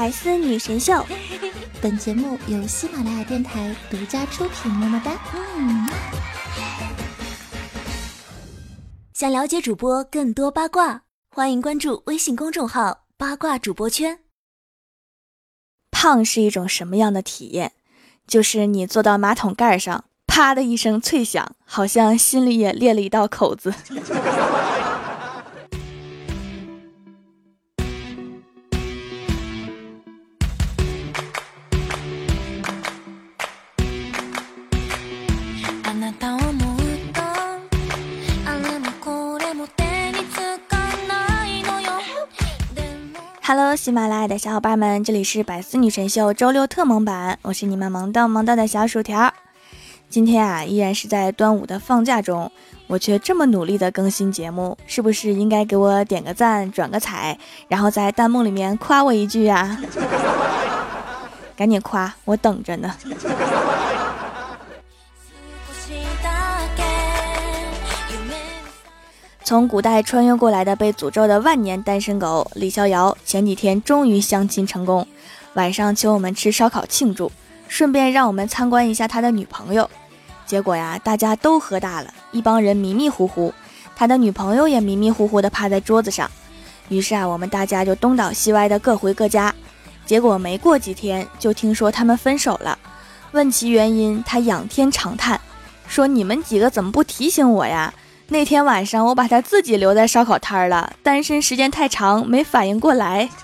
百思女神秀，本节目由喜马拉雅电台独家出品。么么哒！嗯。想了解主播更多八卦，欢迎关注微信公众号“八卦主播圈”。胖是一种什么样的体验？就是你坐到马桶盖上，啪的一声脆响，好像心里也裂了一道口子。Hello，喜马拉雅的小伙伴们，这里是百思女神秀周六特萌版，我是你们萌到萌到的小薯条。今天啊，依然是在端午的放假中，我却这么努力的更新节目，是不是应该给我点个赞、转个彩，然后在弹幕里面夸我一句呀？赶紧夸，我等着呢。从古代穿越过来的被诅咒的万年单身狗李逍遥，前几天终于相亲成功，晚上请我们吃烧烤庆祝，顺便让我们参观一下他的女朋友。结果呀，大家都喝大了，一帮人迷迷糊糊，他的女朋友也迷迷糊糊的趴在桌子上。于是啊，我们大家就东倒西歪的各回各家。结果没过几天，就听说他们分手了。问其原因，他仰天长叹，说：“你们几个怎么不提醒我呀？”那天晚上，我把他自己留在烧烤摊儿了。单身时间太长，没反应过来。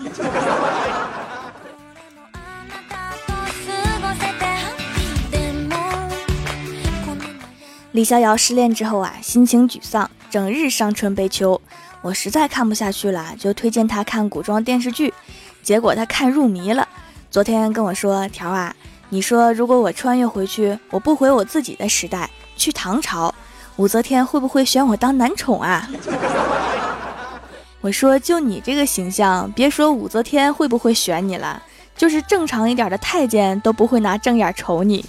李逍遥失恋之后啊，心情沮丧，整日伤春悲秋。我实在看不下去了，就推荐他看古装电视剧。结果他看入迷了。昨天跟我说：“条啊，你说如果我穿越回去，我不回我自己的时代，去唐朝。”武则天会不会选我当男宠啊？我说，就你这个形象，别说武则天会不会选你了，就是正常一点的太监都不会拿正眼瞅你。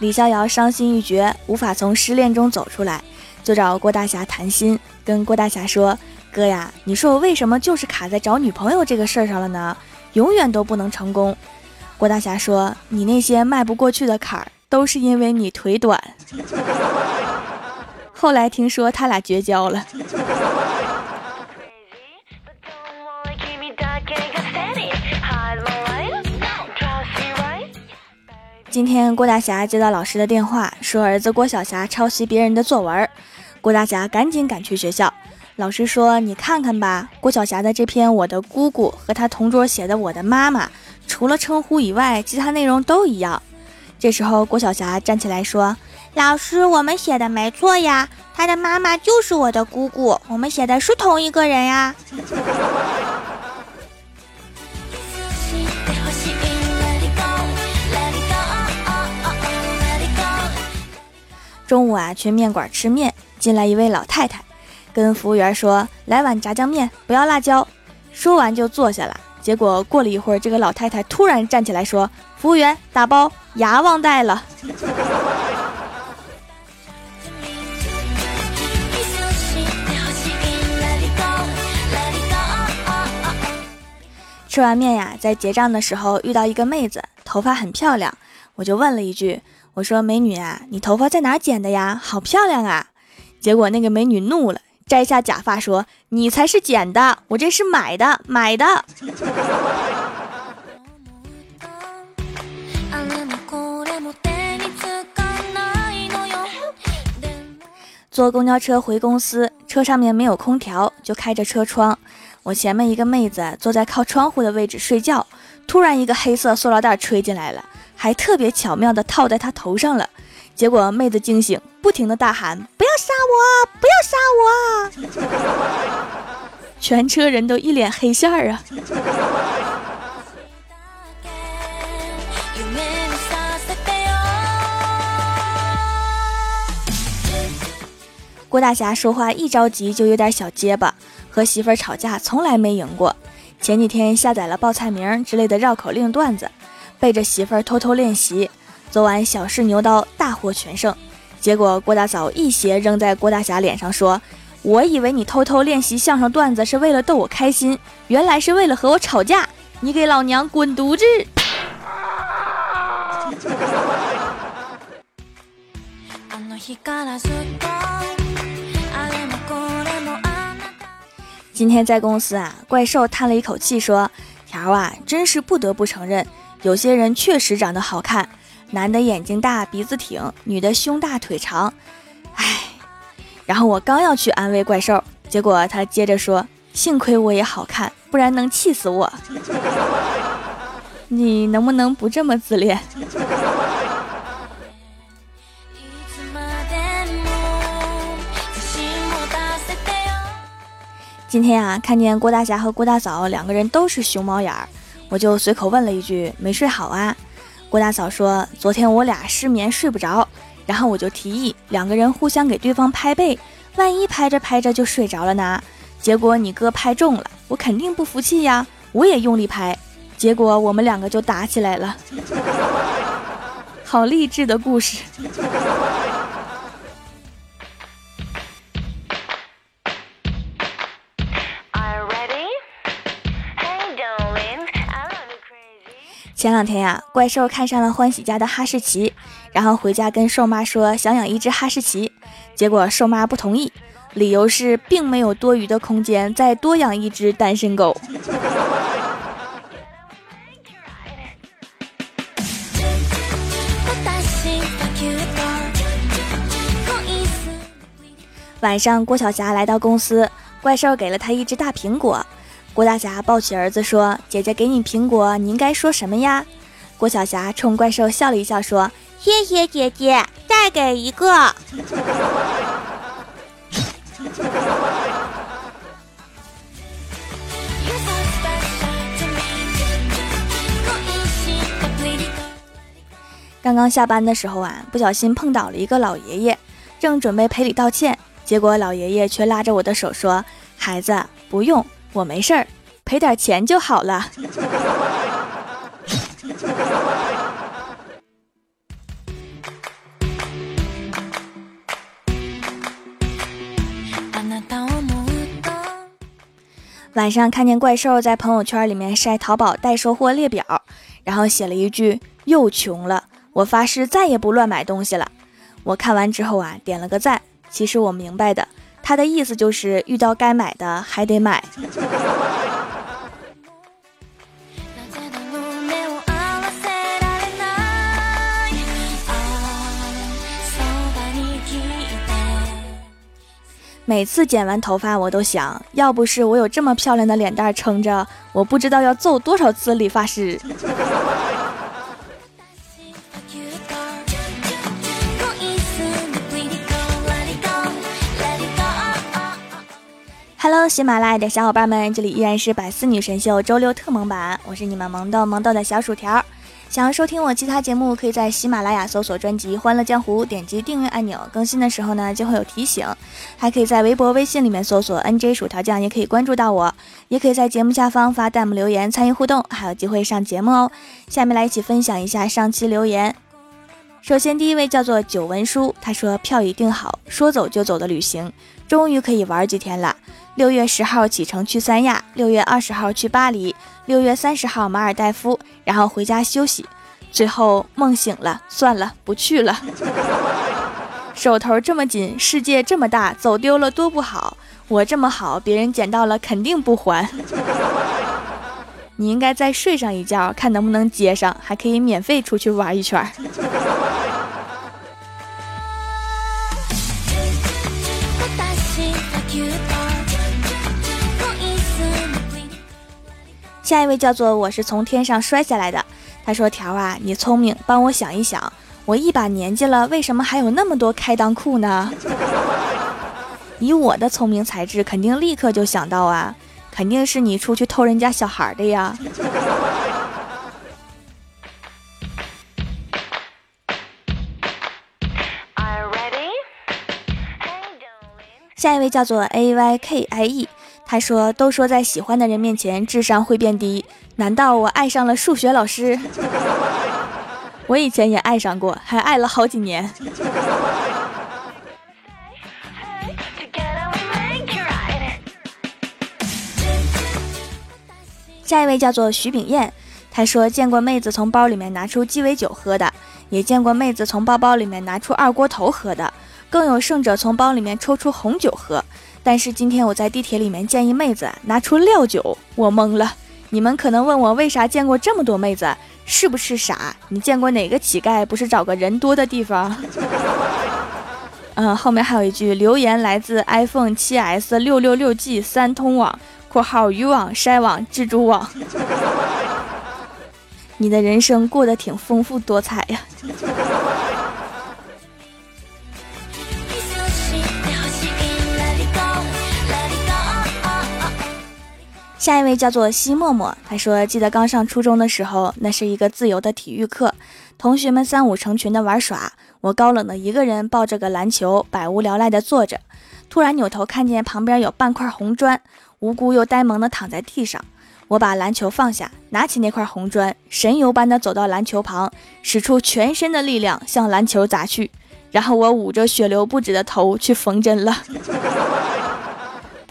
李逍遥伤心欲绝，无法从失恋中走出来，就找郭大侠谈心，跟郭大侠说。哥呀，你说我为什么就是卡在找女朋友这个事儿上了呢？永远都不能成功。郭大侠说：“你那些迈不过去的坎儿，都是因为你腿短。”后来听说他俩绝交了。今天郭大侠接到老师的电话，说儿子郭晓霞抄袭别人的作文，郭大侠赶紧赶去学校。老师说：“你看看吧，郭晓霞的这篇《我的姑姑》和她同桌写的《我的妈妈》，除了称呼以外，其他内容都一样。”这时候，郭晓霞站起来说：“老师，我们写的没错呀，她的妈妈就是我的姑姑，我们写的是同一个人呀。”中午啊，去面馆吃面，进来一位老太太。跟服务员说：“来碗炸酱面，不要辣椒。”说完就坐下了。结果过了一会儿，这个老太太突然站起来说：“服务员，打包，牙忘带了。”吃完面呀，在结账的时候遇到一个妹子，头发很漂亮，我就问了一句：“我说美女啊，你头发在哪剪的呀？好漂亮啊！”结果那个美女怒了。摘下假发说：“你才是捡的，我这是买的，买的。”坐公交车回公司，车上面没有空调，就开着车窗。我前面一个妹子坐在靠窗户的位置睡觉，突然一个黑色塑料袋吹进来了，还特别巧妙的套在她头上了。结果妹子惊醒，不停的大喊：“不要杀我！不要杀我！”全车人都一脸黑线儿啊！郭大侠说话一着急就有点小结巴，和媳妇儿吵架从来没赢过。前几天下载了报菜名之类的绕口令段子，背着媳妇儿偷偷练习。昨晚小试牛刀，大获全胜。结果郭大嫂一鞋扔在郭大侠脸上，说：“我以为你偷偷练习相声段子是为了逗我开心，原来是为了和我吵架。你给老娘滚犊子！”今天在公司啊，怪兽叹了一口气说：“条啊，真是不得不承认，有些人确实长得好看。”男的眼睛大鼻子挺，女的胸大腿长，唉。然后我刚要去安慰怪兽，结果他接着说：“幸亏我也好看，不然能气死我。”你能不能不这么自恋？今天啊，看见郭大侠和郭大嫂两个人都是熊猫眼儿，我就随口问了一句：“没睡好啊？”郭大嫂说：“昨天我俩失眠睡不着，然后我就提议两个人互相给对方拍背，万一拍着拍着就睡着了呢？结果你哥拍中了，我肯定不服气呀，我也用力拍，结果我们两个就打起来了。好励志的故事。”前两天呀，怪兽看上了欢喜家的哈士奇，然后回家跟兽妈说想养一只哈士奇，结果兽妈不同意，理由是并没有多余的空间再多养一只单身狗。晚上，郭晓霞来到公司，怪兽给了她一只大苹果。郭大侠抱起儿子说：“姐姐给你苹果，你应该说什么呀？”郭晓霞冲怪兽笑了一笑说：“谢谢姐姐，再给一个。”刚刚下班的时候啊，不小心碰倒了一个老爷爷，正准备赔礼道歉，结果老爷爷却拉着我的手说：“孩子，不用。”我没事儿，赔点钱就好了。晚上看见怪兽在朋友圈里面晒淘宝代收货列表，然后写了一句“又穷了，我发誓再也不乱买东西了”。我看完之后啊，点了个赞。其实我明白的。他的意思就是遇到该买的还得买。每次剪完头发，我都想要不是我有这么漂亮的脸蛋撑着，我不知道要揍多少次理发师。喜马拉雅的小伙伴们，这里依然是百思女神秀周六特萌版，我是你们萌豆萌豆的小薯条。想要收听我其他节目，可以在喜马拉雅搜索专辑《欢乐江湖》，点击订阅按钮，更新的时候呢就会有提醒。还可以在微博、微信里面搜索 NJ 薯条酱，也可以关注到我，也可以在节目下方发弹幕留言参与互动，还有机会上节目哦。下面来一起分享一下上期留言。首先，第一位叫做九文书，他说票已订好，说走就走的旅行，终于可以玩几天了。六月十号启程去三亚，六月二十号去巴黎，六月三十号马尔代夫，然后回家休息。最后梦醒了，算了，不去了。手头这么紧，世界这么大，走丢了多不好。我这么好，别人捡到了肯定不还。你应该再睡上一觉，看能不能接上，还可以免费出去玩一圈。下一位叫做我是从天上摔下来的，他说：“条啊，你聪明，帮我想一想，我一把年纪了，为什么还有那么多开裆裤呢？以我的聪明才智，肯定立刻就想到啊，肯定是你出去偷人家小孩的呀。”下一位叫做 A Y K I E。他说：“都说在喜欢的人面前智商会变低，难道我爱上了数学老师？” 我以前也爱上过，还爱了好几年。下一位叫做徐炳燕，他说见过妹子从包里面拿出鸡尾酒喝的，也见过妹子从包包里面拿出二锅头喝的，更有甚者从包里面抽出红酒喝。但是今天我在地铁里面见一妹子拿出料酒，我懵了。你们可能问我为啥见过这么多妹子，是不是傻？你见过哪个乞丐不是找个人多的地方？嗯，后面还有一句留言来自 iPhone 7s 六六六 G 三通网。括号渔网、筛网、蜘蛛网，你的人生过得挺丰富多彩呀。下一位叫做西默默，他说：“记得刚上初中的时候，那是一个自由的体育课，同学们三五成群的玩耍，我高冷的一个人抱着个篮球，百无聊赖的坐着，突然扭头看见旁边有半块红砖。”无辜又呆萌的躺在地上，我把篮球放下，拿起那块红砖，神游般的走到篮球旁，使出全身的力量向篮球砸去，然后我捂着血流不止的头去缝针了。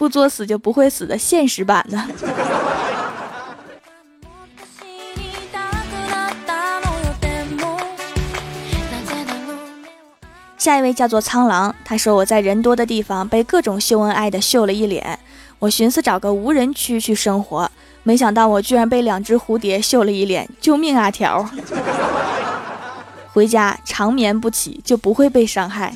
不作死就不会死的现实版的。下一位叫做苍狼，他说我在人多的地方被各种秀恩爱的秀了一脸。我寻思找个无人区去生活，没想到我居然被两只蝴蝶秀了一脸，救命啊条！回家长眠不起就不会被伤害。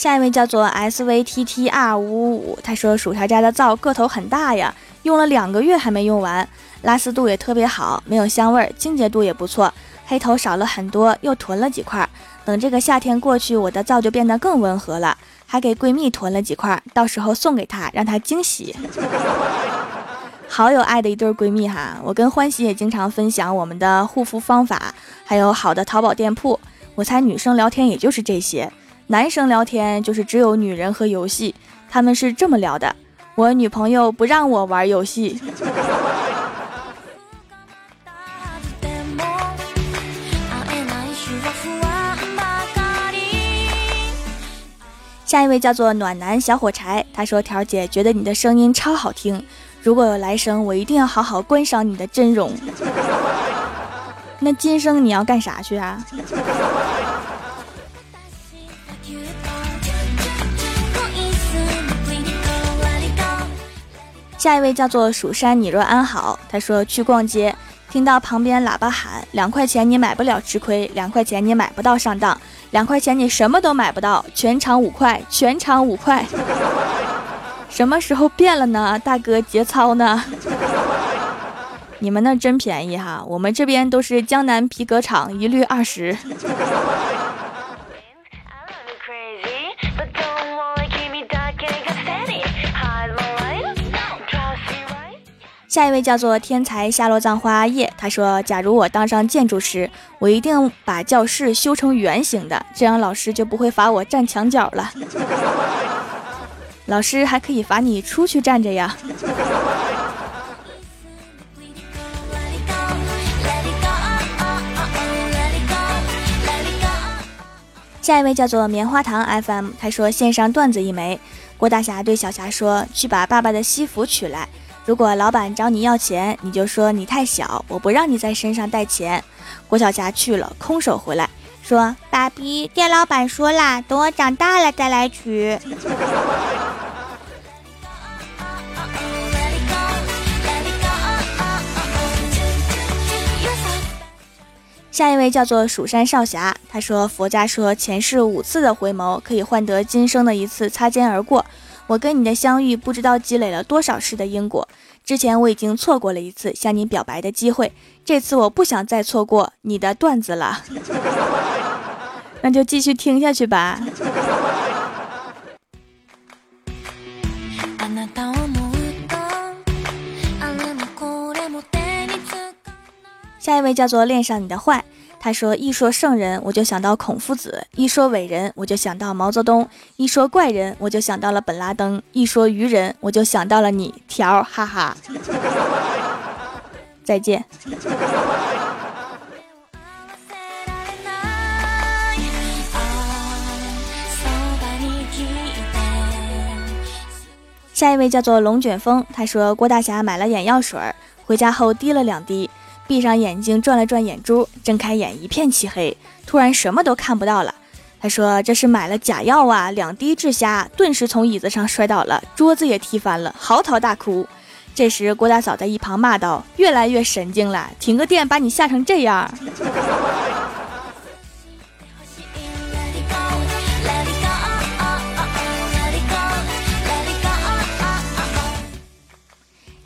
下一位叫做 S V T T R 五五五，他说薯条家的皂个头很大呀，用了两个月还没用完，拉丝度也特别好，没有香味，清洁度也不错。黑头少了很多，又囤了几块。等这个夏天过去，我的皂就变得更温和了。还给闺蜜囤了几块，到时候送给她，让她惊喜。好有爱的一对闺蜜哈！我跟欢喜也经常分享我们的护肤方法，还有好的淘宝店铺。我猜女生聊天也就是这些，男生聊天就是只有女人和游戏。他们是这么聊的：我女朋友不让我玩游戏。下一位叫做暖男小火柴，他说：“条姐觉得你的声音超好听，如果有来生，我一定要好好观赏你的真容。那今生你要干啥去啊？”下一位叫做蜀山，你若安好，他说去逛街，听到旁边喇叭喊两块钱你买不了吃亏，两块钱你买不到上当。两块钱你什么都买不到，全场五块，全场五块。什么时候变了呢？大哥节操呢？你们那真便宜哈，我们这边都是江南皮革厂，一律二十。下一位叫做天才夏洛葬花叶，他说：“假如我当上建筑师，我一定把教室修成圆形的，这样老师就不会罚我站墙角了。老师还可以罚你出去站着呀。”下一位叫做棉花糖 FM，他说：“线上段子一枚。”郭大侠对小霞说：“去把爸爸的西服取来。”如果老板找你要钱，你就说你太小，我不让你在身上带钱。郭晓霞去了，空手回来，说：“爸比，店老板说啦，等我长大了再来取。”下一位叫做蜀山少侠，他说：“佛家说前世五次的回眸可以换得今生的一次擦肩而过。”我跟你的相遇，不知道积累了多少世的因果。之前我已经错过了一次向你表白的机会，这次我不想再错过你的段子了。那就继续听下去吧。下一位叫做恋上你的坏。他说：“一说圣人，我就想到孔夫子；一说伟人，我就想到毛泽东；一说怪人，我就想到了本拉登；一说愚人，我就想到了你条，哈哈。再见。”下一位叫做龙卷风，他说郭大侠买了眼药水，回家后滴了两滴。闭上眼睛，转了转眼珠，睁开眼，一片漆黑，突然什么都看不到了。他说：“这是买了假药啊！”两滴治瞎，顿时从椅子上摔倒了，桌子也踢翻了，嚎啕大哭。这时郭大嫂在一旁骂道：“越来越神经了，停个电把你吓成这样。”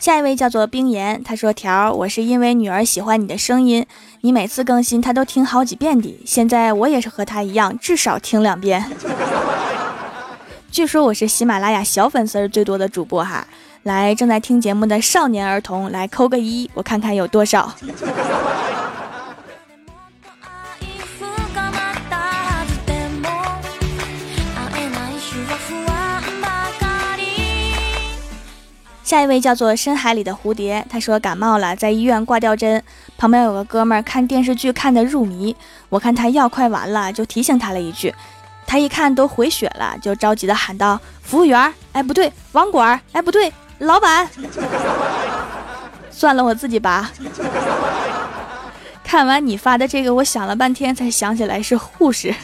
下一位叫做冰岩，他说：“条，我是因为女儿喜欢你的声音，你每次更新她都听好几遍的。现在我也是和她一样，至少听两遍。据说我是喜马拉雅小粉丝最多的主播哈，来正在听节目的少年儿童来扣个一，我看看有多少。”下一位叫做深海里的蝴蝶，他说感冒了，在医院挂吊针，旁边有个哥们儿看电视剧看得入迷，我看他药快完了，就提醒他了一句，他一看都回血了，就着急的喊道：“服务员，哎不对，网管，哎不对，老板，算了，我自己拔。”看完你发的这个，我想了半天才想起来是护士。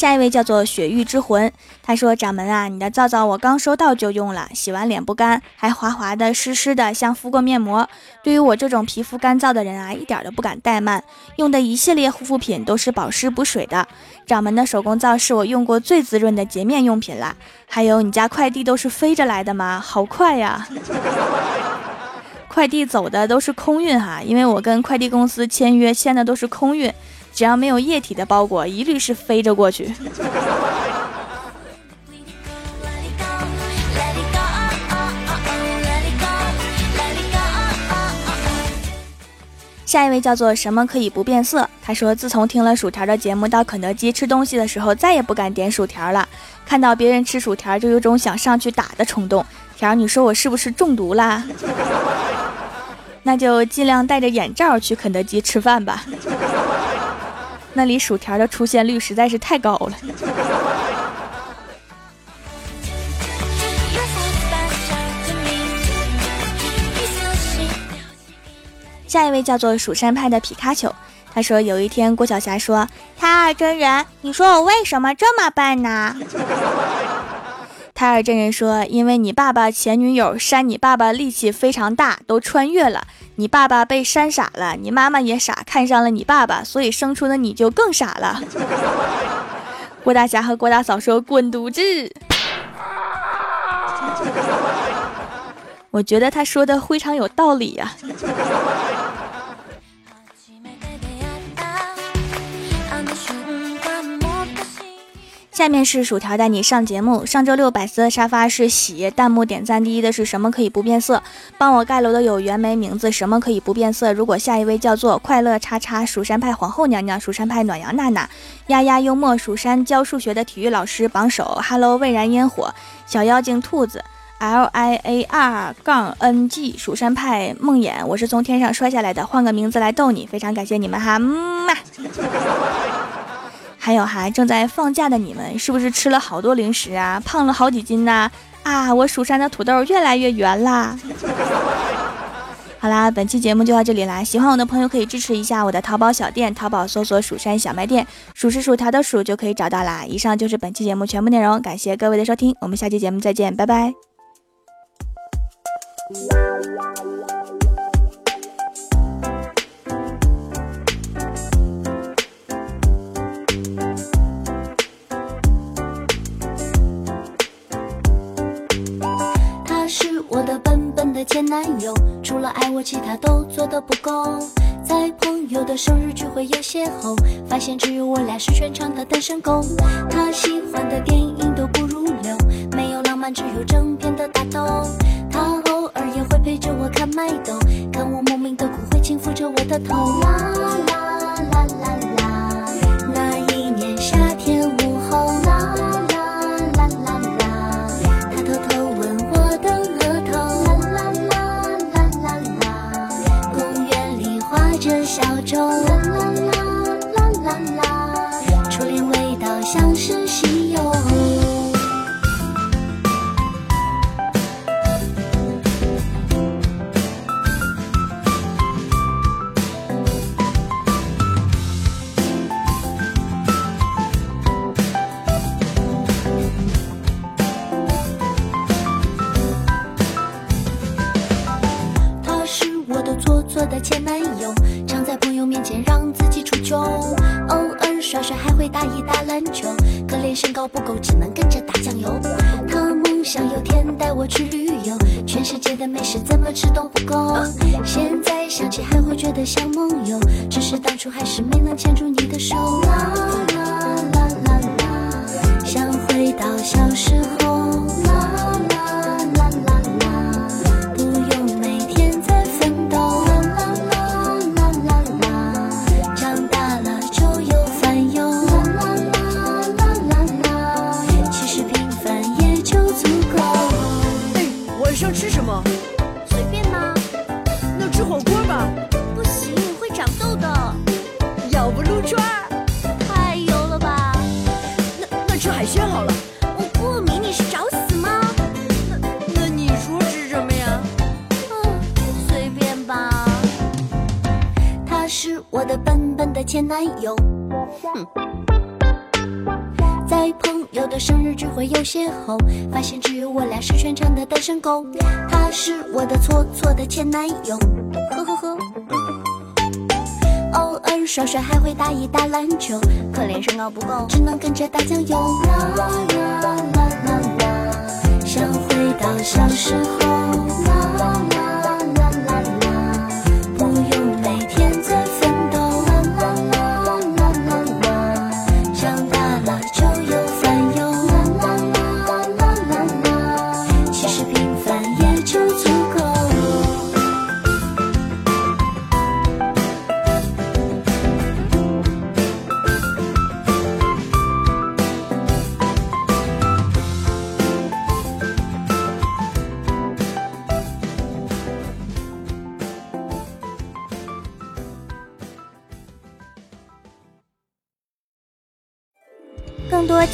下一位叫做雪域之魂，他说：“掌门啊，你的皂皂我刚收到就用了，洗完脸不干，还滑滑的、湿湿的，像敷过面膜。对于我这种皮肤干燥的人啊，一点都不敢怠慢。用的一系列护肤品都是保湿补水的。掌门的手工皂是我用过最滋润的洁面用品啦。还有，你家快递都是飞着来的吗？好快呀！快递走的都是空运哈，因为我跟快递公司签约签的都是空运。”只要没有液体的包裹，一律是飞着过去。下一位叫做什么可以不变色？他说，自从听了薯条的节目，到肯德基吃东西的时候，再也不敢点薯条了。看到别人吃薯条，就有种想上去打的冲动。条，你说我是不是中毒啦？那就尽量戴着眼罩去肯德基吃饭吧。那里薯条的出现率实在是太高了。下一位叫做蜀山派的皮卡丘，他说有一天郭晓霞说：“他二真人，你说我为什么这么笨呢？”太二真人说：“因为你爸爸前女友扇你爸爸力气非常大，都穿越了。你爸爸被扇傻了，你妈妈也傻，看上了你爸爸，所以生出的你就更傻了。”郭大侠和郭大嫂说：“滚犊子！” 我觉得他说的非常有道理呀。下面是薯条带你上节目。上周六百思的沙发是喜，弹幕点赞第一的是什么可以不变色？帮我盖楼的有袁枚名字，什么可以不变色？如果下一位叫做快乐叉叉蜀山派皇后娘娘，蜀山派暖阳娜娜，丫丫幽默，蜀山教数学的体育老师榜首，Hello 蔚然烟火，小妖精兔子，L I A R 杠 N G，蜀山派梦魇，我是从天上摔下来的，换个名字来逗你，非常感谢你们哈，嗯嘛。还有哈，正在放假的你们是不是吃了好多零食啊？胖了好几斤呐！啊，我蜀山的土豆越来越圆啦！好啦，本期节目就到这里啦。喜欢我的朋友可以支持一下我的淘宝小店，淘宝搜索“蜀山小卖店”，数是薯条的数就可以找到啦。以上就是本期节目全部内容，感谢各位的收听，我们下期节目再见，拜拜。前男友除了爱我，其他都做的不够。在朋友的生日聚会。有邂逅，发现只有我俩是全场的单身狗。他喜欢的电影都不入流，没有浪漫，只有整片的大豆。他偶尔也会陪着我看麦兜，看我莫名的哭，会轻抚着我的头。一打篮球，可怜身高不够，只能跟着打酱油。他梦想有天带我去旅游，全世界的美食怎么吃都不够。现在想起还会觉得像梦游，只是当初还是没能牵住你的手。啦啦啦啦啦，想回到小时候。圈儿？太油了吧？那那吃海鲜好了。我过敏，你是找死吗？那那你说吃什么呀？嗯，随便吧。他是我的笨笨的前男友，哼。在朋友的生日聚会有邂逅，发现只有我俩是全场的单身狗。他是我的错错的前男友，偶尔耍帅还会打一打篮球，可怜身高不够，只能跟着打酱油。啦啦啦啦啦，想回到小时候。啦啦